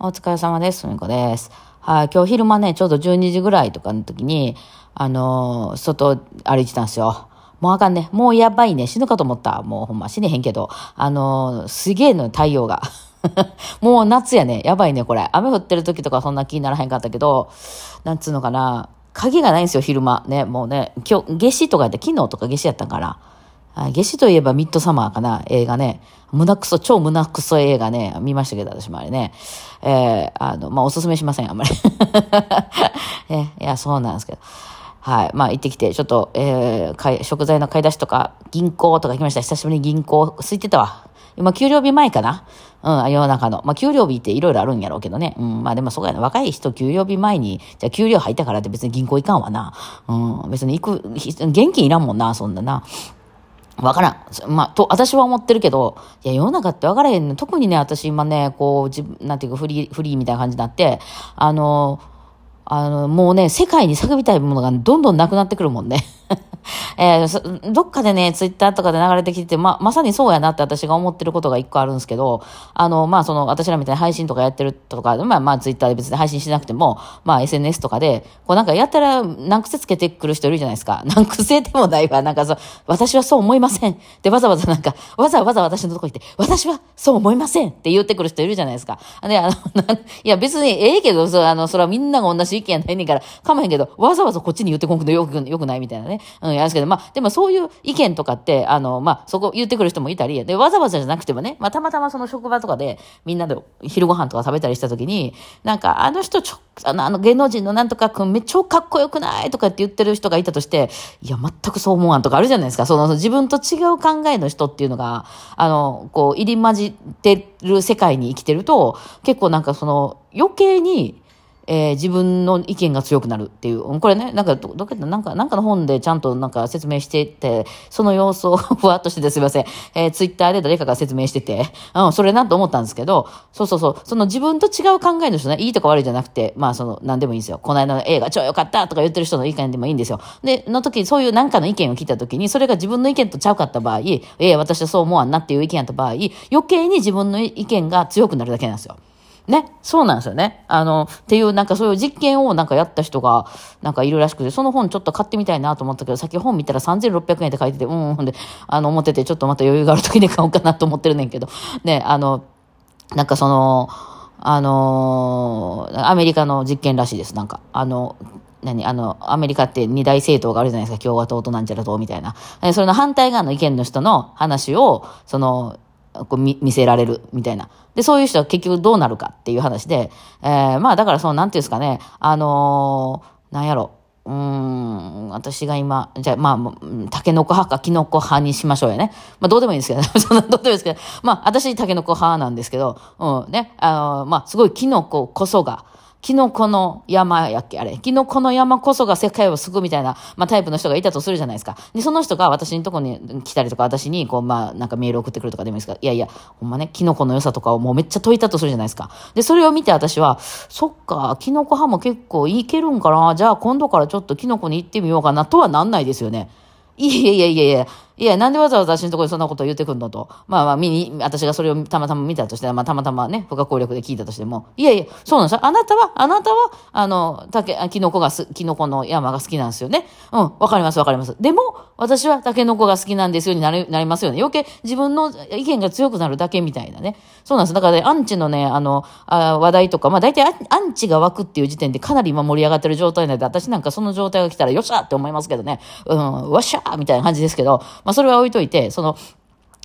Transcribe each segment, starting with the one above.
お疲れ様です。すみこです。はい、今日昼間ね、ちょうど12時ぐらいとかの時に、あのー外歩いてたんですよ。もうあかんね。もうやばいね。死ぬかと思った。もうほんま死ねへんけど。あのーすげえの太陽が。もう夏やね。やばいね、これ。雨降ってる時とかそんな気にならへんかったけど、なんつうのかな。影がないんですよ、昼間。ね、もうね、今日、夏至とかやって、昨日とか夏至やったんかな。夏至といえばミッドサマーかな、映画ね。胸クソ、超胸クソ映画ね、見ましたけど、私もあれね。えー、あの、まあ、おすすめしません、あんまり。えいや、そうなんですけど。はい。まあ、行ってきて、ちょっと、えー、食材の買い出しとか、銀行とか行きました。久しぶりに銀行、空いてたわ。今、給料日前かなうん、世の中の。まあ、給料日っていろいろあるんやろうけどね。うん、まあでもそうやな。若い人、給料日前に、じゃ給料入ったからって別に銀行行かんわな。うん、別に行く、現金いらんもんな、そんなな。わからん。まあ、と、私は思ってるけど、いや、世の中ってわからへんね。特にね、私今ね、こう、自分、なんていうか、フリー、フリーみたいな感じになって、あの、あの、もうね、世界に叫びたいものがどんどんなくなってくるもんね。えーどっかでね、ツイッターとかで流れてきてて、ま、まさにそうやなって私が思ってることが一個あるんですけど、あの、まあ、その、私らみたいな配信とかやってるとか、まあ、まあ、ツイッターで別に配信しなくても、まあ、SNS とかで、こうなんかやったら難癖つけてくる人いるじゃないですか。難癖でもないわ。なんかそう、私はそう思いません。で、わざわざなんか、わざわざ私のとこ行って、私はそう思いませんって言ってくる人いるじゃないですか。で、あの、いや、別にええけど、そう、あの、それはみんなが同じ意見やないねんから、かまへんけど、わざわざこっちに言ってこんくのよく、よくないみたいなね。うん、やるんですけど、まあ、でもそういう意見とかって、あの、まあ、そこ言ってくる人もいたり、で、わざわざじゃなくてもね、まあ、たまたまその職場とかで、みんなで昼ご飯とか食べたりした時に、なんか、あの人ちょ、あの、あの芸能人のなんとかくんめっちゃかっこよくないとかって言ってる人がいたとして、いや、全くそう思わんとかあるじゃないですか。その、自分と違う考えの人っていうのが、あの、こう、入り混じってる世界に生きてると、結構なんかその、余計に、えー自分の意見が強くなるっていう。これね、なんか、ど、どっか、なんか、なんかの本でちゃんとなんか説明してて、その様子を ふわっとしててすいません。えーツイッターで誰かが説明してて、うん、それなと思ったんですけど、そうそうそう、その自分と違う考えの人ね、いいとか悪いじゃなくて、まあその、なんでもいいんですよ。この間の映画超良かったとか言ってる人の意見でもいいんですよ。で、の時、そういうなんかの意見を聞いた時に、それが自分の意見とちゃうかった場合、ええ私はそう思わんなっていう意見やった場合、余計に自分の意見が強くなるだけなんですよ。ね。そうなんですよね。あの、っていう、なんかそういう実験をなんかやった人が、なんかいるらしくて、その本ちょっと買ってみたいなと思ったけど、さっき本見たら3600円って書いてて、うん、うんで、あの、思ってて、ちょっとまた余裕がある時に買おうかなと思ってるねんけど、ね、あの、なんかその、あのアメリカの実験らしいです。なんか、あの、何あの、アメリカって二大政党があるじゃないですか。共和党となんちゃら党みたいな。それの反対側の意見の人の話を、その、こう見見せられるみたいな。で、そういう人は結局どうなるかっていう話で、えーまあだからその、なんていうんですかね、あのーなんやろ、うん、私が今、じゃあまあ、タケノコ派かキノコ派にしましょうよね。まあ どうでもいいんですけど、そんなどうでもいいですけど、まあ私タケノコ派なんですけど、うん、ね、あのまあすごいキノコこそが、キノコの山やっけあれ。キノコの山こそが世界を救うみたいな、まあタイプの人がいたとするじゃないですか。で、その人が私のとこに来たりとか、私にこう、まあなんかメール送ってくるとかでもいいですか。いやいや、ほんまね、キノコの良さとかをもうめっちゃ解いたとするじゃないですか。で、それを見て私は、そっか、キノコ派も結構いけるんかな。じゃあ今度からちょっとキノコに行ってみようかなとはなんないですよね。いやいやいやいや、いや、なんでわざわざ私のところにそんなことを言ってくんのと。まあまあ、見に、私がそれをたまたま見たとして、まあたまたまね、不可抗力で聞いたとしても、いやいや、そうなんですよ。あなたは、あなたは、あの、竹、あキノコがす、キノコの山が好きなんですよね。うん、わかりますわかります。でも、私はタケノコが好きなんですよになり、なりますよね。余計自分の意見が強くなるだけみたいなね。そうなんです。だからね、アンチのね、あの、あ話題とか、まあ大体アンチが湧くっていう時点でかなり今盛り上がってる状態なんで、私なんかその状態が来たらよっしゃって思いますけどね。うん、わっしゃーみたいな感じですけど、まあそれは置いといて、その、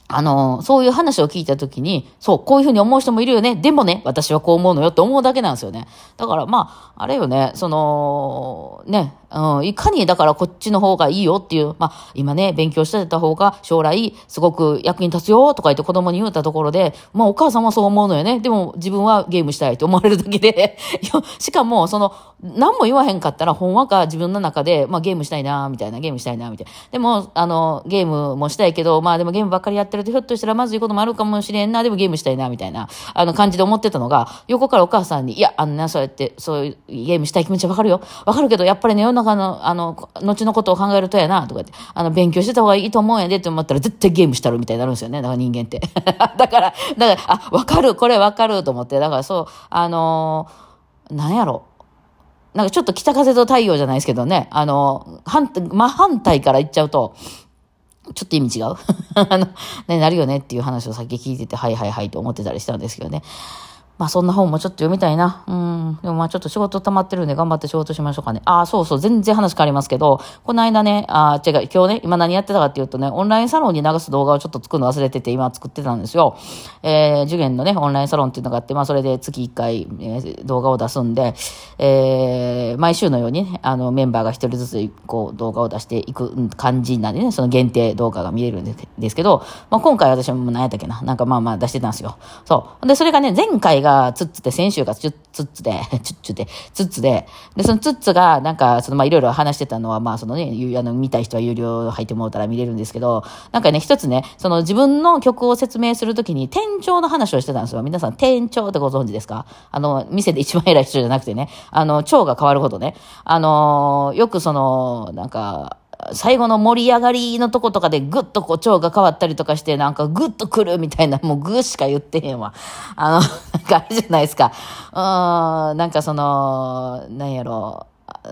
あの、そういう話を聞いたときに、そう、こういうふうに思う人もいるよね。でもね、私はこう思うのよって思うだけなんですよね。だからまあ、あれよね、その、ね、うん、いかにだからこっちの方がいいよっていう、まあ、今ね、勉強してた方が将来すごく役に立つよとか言って子供に言ったところで、まあお母さんはそう思うのよね。でも自分はゲームしたいと思われるだけで、しかもその、何も言わへんかったら、ほんわか自分の中で、まあゲームしたいな、みたいな、ゲームしたいな、みたいな。でも、あの、ゲームもしたいけど、まあでもゲームばっかりやってると、ひょっとしたらまずいこともあるかもしれんな、でもゲームしたいな、みたいな、あの感じで思ってたのが、横からお母さんに、いや、あのな、そうやって、そういうゲームしたい気持ちはわかるよ。わかるけど、やっぱりね、世のの中の、あの、後のことを考えるとやな、とかって、あの、勉強してた方がいいと思うんやでって思ったら絶対ゲームしたるみたいになるんですよね。だから人間って。だから、だから、あ、わかる、これわかると思って。だからそう、あのー、なんやろ。なんかちょっと北風と太陽じゃないですけどね、あの、反、真反対から言っちゃうと、ちょっと意味違う あの、ね、なるよねっていう話をさっき聞いてて、はいはいはいと思ってたりしたんですけどね。まあそんな本もちょっと読みたいな。うん。でもまあちょっと仕事溜まってるんで頑張って仕事しましょうかね。ああ、そうそう。全然話変わりますけど、この間ね、ああ、違う、今日ね、今何やってたかっていうとね、オンラインサロンに流す動画をちょっと作るの忘れてて、今作ってたんですよ。えー、受験のね、オンラインサロンっていうのがあって、まあそれで月1回、えー、動画を出すんで、えー、毎週のようにね、あの、メンバーが一人ずつ、こう、動画を出していく感じなんでね、その限定動画が見れるんですけど、まあ今回私も何やったっけな、なんかまあまあ出してたんですよ。そう。で、それがね、前回がつっつって先週がツッツで、ツッツ で、ツッツで、で、そのツッツが、なんか、その、ま、いろいろ話してたのは、まあ、そのね、あの、見たい人は有料入ってもらったら見れるんですけど、なんかね、一つね、その自分の曲を説明するときに、店長の話をしてたんですよ。皆さん、店長ってご存知ですか？あの、店で一番偉い人じゃなくてね、あの、蝶が変わるほどね、あの、よくその、なんか、最後の盛り上がりのとことかでぐっとこう腸が変わったりとかして、なんかぐっと来るみたいな、もうぐしか言ってへんわ。あの、なんかあれじゃないですか。うん、なんかその、なんやろ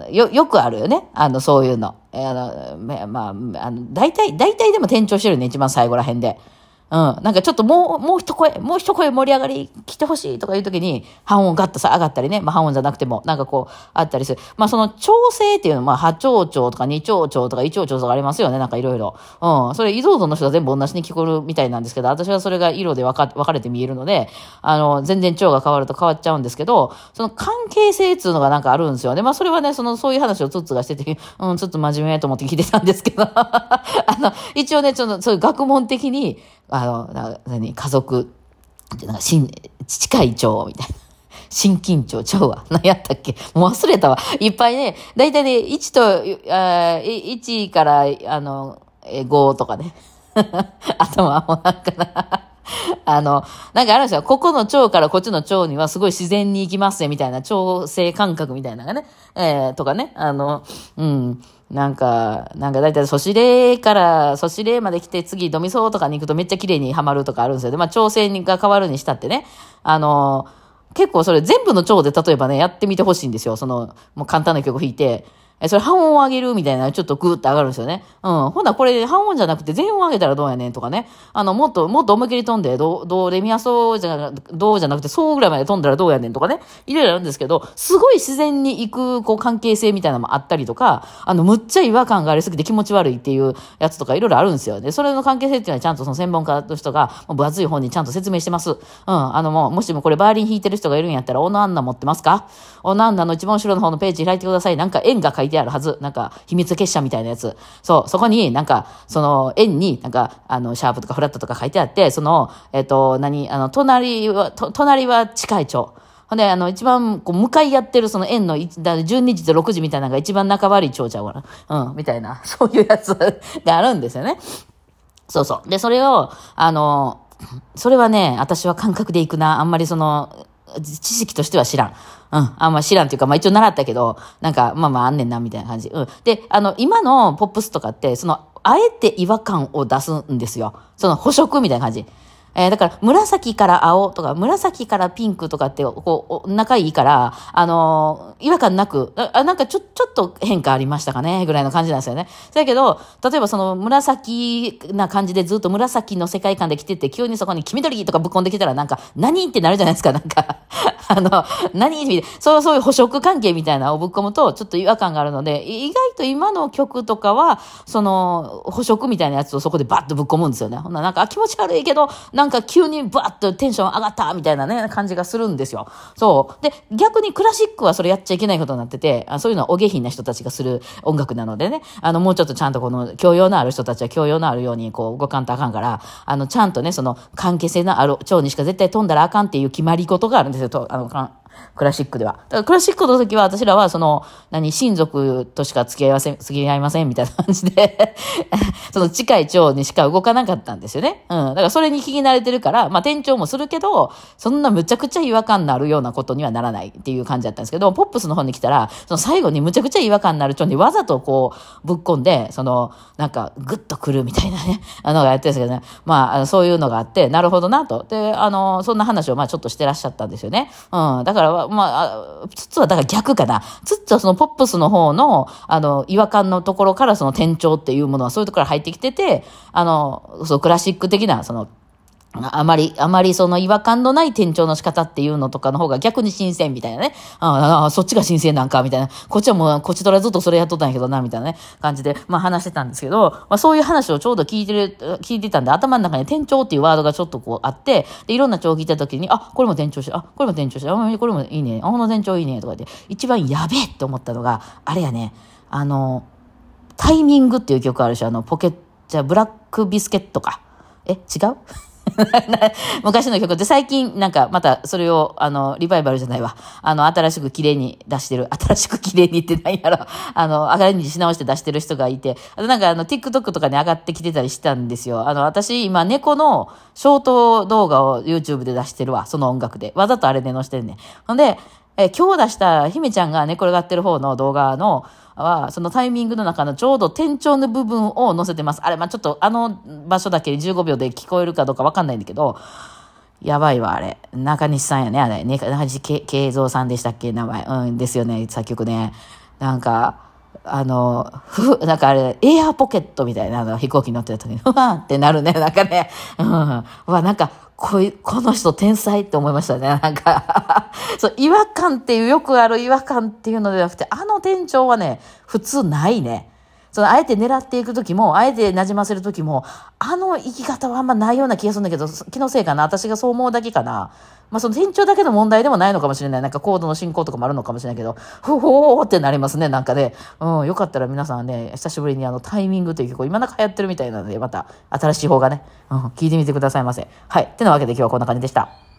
よ、よくあるよね。あの、そういうの。あの、まあ、あの、大体、大体でも転調してるね、一番最後ら辺で。うん。なんかちょっともう、もう一声、もう一声盛り上がり来てほしいとかいう時に、半音ガッとさ、上がったりね。まあ半音じゃなくても、なんかこう、あったりする。まあその調整っていうのは、まあ波長長とか二長長とか一長長とかありますよね。なんかいろいろ。うん。それ、移動度の人は全部同じに聞こえるみたいなんですけど、私はそれが色で分か、分かれて見えるので、あの、全然腸が変わると変わっちゃうんですけど、その関係性っていうのがなんかあるんですよね。まあそれはね、その、そういう話をツッツがしてて、うん、ちょっと真面目と思って聞いてたんですけど、あの、一応ね、ちょっと、そういう学問的に、あの、何、家族、なんか、近い腸みたいな。心緊張ちゃうわ。何やったっけ？もう忘れたわ。いっぱいね、だいたいね、1と、あ1から、あの、5とかね。頭もなんかな。あの、なんかあるんですよ。ここの腸からこっちの腸にはすごい自然に行きますね、みたいな調整感覚みたいなのがね。えー、とかね。あの、うん。なんか、なんかだいたいソシレから、ソシレまで来て次ドミソとかに行くとめっちゃ綺麗にはまるとかあるんですよ。で、まあ調整が変わるにしたってね。あの、結構それ全部の腸で例えばね、やってみてほしいんですよ。その、もう簡単な曲弾いて。え、それ半音上げるみたいな、ちょっとグーって上がるんですよね。うん。ほなこれ半音じゃなくて全音上げたらどうやねんとかね。あの、もっと、もっと思いっきり飛んで、どう、ど、レミアソじゃ、どうじゃなくて、そうぐらいまで飛んだらどうやねんとかね。いろいろあるんですけど、すごい自然に行く、こう、関係性みたいなのもあったりとか、あの、むっちゃ違和感がありすぎて気持ち悪いっていうやつとかいろいろあるんですよ。で、それの関係性っていうのはちゃんとその専門家の人が、分厚い本にちゃんと説明してます。うん。あの、もう、もしもこれバーリン弾いてる人がいるんやったら、オノアンナ持ってますか？オノアンナの一番後ろの方のページ開いてください。なんか円が書いてあるはず。なんか、秘密結社みたいなやつ。そう、そこになんか、その、円になんか、あの、シャープとかフラットとか書いてあって、その、えっ、と、何、あの、隣は、隣は近い町。ほんで、あの、一番、こう、向かい合ってるその円の、だ12時と6時みたいなのが一番仲悪い町ちゃうかな。うん、みたいな、そういうやつがあるんですよね。そうそう。で、それを、あの、それはね、私は感覚でいくな。あんまりその、知識としては知らん。うん。あんま知らんっていうか、まあ一応習ったけど、なんか、まあまああんねんな、みたいな感じ。うん。で、あの、今のポップスとかって、その、あえて違和感を出すんですよ。その補色みたいな感じ。えー、だから、紫から青とか、紫からピンクとかって、こう、仲いいから、あのー、違和感なく、あ、なんかちょ、ちょっと変化ありましたかねぐらいの感じなんですよね。だけど、例えばその紫な感じでずっと紫の世界観で来てて、急にそこに黄緑とかぶっ込んできたら、なんか、何ってなるじゃないですか、なんか。あの、何みたい、そう、そういう捕食関係みたいなのをぶっ込むと、ちょっと違和感があるので、意外と今の曲とかは、その、捕食みたいなやつをそこでバッとぶっ込むんですよね。ほんななんか、気持ち悪いけど、なんか急にバッとテンション上がったみたいなね、感じがするんですよ。そう。で、逆にクラシックはそれやっちゃいけないことになってて、あそういうのはお下品な人たちがする音楽なのでね、あの、もうちょっとちゃんとこの教養のある人たちは教養のあるようにこう動かんとあかんから、あの、ちゃんとね、その関係性のある蝶にしか絶対飛んだらあかんっていう決まり事があるんですよ。あのクラシックでは。だからクラシックの時は私らはその、何、親族としか付き合いません、付き合いませんみたいな感じで その近い蝶にしか動かなかったんですよね。うん。だからそれに聞き慣れてるから、まあ店長もするけど、そんなむちゃくちゃ違和感のあるようなことにはならないっていう感じだったんですけど、ポップスの方に来たら、その最後にむちゃくちゃ違和感のある蝶にわざとこう、ぶっ込んで、その、なんか、ぐっとくるみたいなね、あのがやってるんですけどね。まあ、そういうのがあって、なるほどなと。で、あの、そんな話をまあちょっとしてらっしゃったんですよね。うん。だから、からまあ、ツッツはだから逆かな。ツッツはそのポップスの方の、あの、違和感のところからその転調っていうものはそういうところから入ってきてて、あの、そう、クラシック的な、その、あまり、あまりその違和感のない転調の仕方っていうのとかの方が逆に新鮮みたいなね。ああ、そっちが新鮮なんか、みたいな。こっちはもう、こっちとらずっとそれやっとったんやけどな、みたいなね、感じで、まあ話してたんですけど、まあそういう話をちょうど聞いてる、聞いてたんで、頭の中に転調っていうワードがちょっとこうあって、で、いろんな調を聞いた時に、あ、これも転調して、あ、これも転調して、あ、これもいいね、あ、この転調いいね、とか言って、一番やべえって思ったのが、あれやね、あの、タイミングっていう曲あるし、あの、ポケ、じゃ、ブラックビスケットか。え、違う？昔の曲で最近なんかまたそれをあのリバイバルじゃないわ。あの新しく綺麗に出してる。新しく綺麗にって何やろ。あの、アレンジし直して出してる人がいて。あとなんかあの TikTok とかに上がってきてたりしたんですよ。あの私今猫のショート動画を YouTube で出してるわ。その音楽で。わざとあれで載してるね。ほんで、え今日出した姫ちゃんが寝転がってる方の動画のは、そのタイミングの中のちょうど天頂の部分を載せてます。あれ、まあ、ちょっとあの場所だけ15秒で聞こえるかどうかわかんないんだけど、やばいわ、あれ。中西さんやね、あれ。ね、中西慶三さんでしたっけ名前。うん、ですよね、作曲ね。なんか、あの、ふ、なんかあれ、エアーポケットみたいなの飛行機乗ってた時に、ふ わーってなるね、なんかね。うん。わ、なんか、こい、この人天才って思いましたね。なんかそう、違和感っていう、よくある違和感っていうのではなくて、あの店長はね、普通ないね。その、あえて狙っていくときも、あえて馴染ませるときも、あの生き方はあんまないような気がするんだけど、気のせいかな私がそう思うだけかなまあその店長だけの問題でもないのかもしれない。なんかコードの進行とかもあるのかもしれないけど、ほほーってなりますね、なんかね。うん、よかったら皆さんね、久しぶりにあのタイミングという曲、今なんか流行ってるみたいなので、また新しい方がね、うん、聞いてみてくださいませ。はい。ってなわけで今日はこんな感じでした。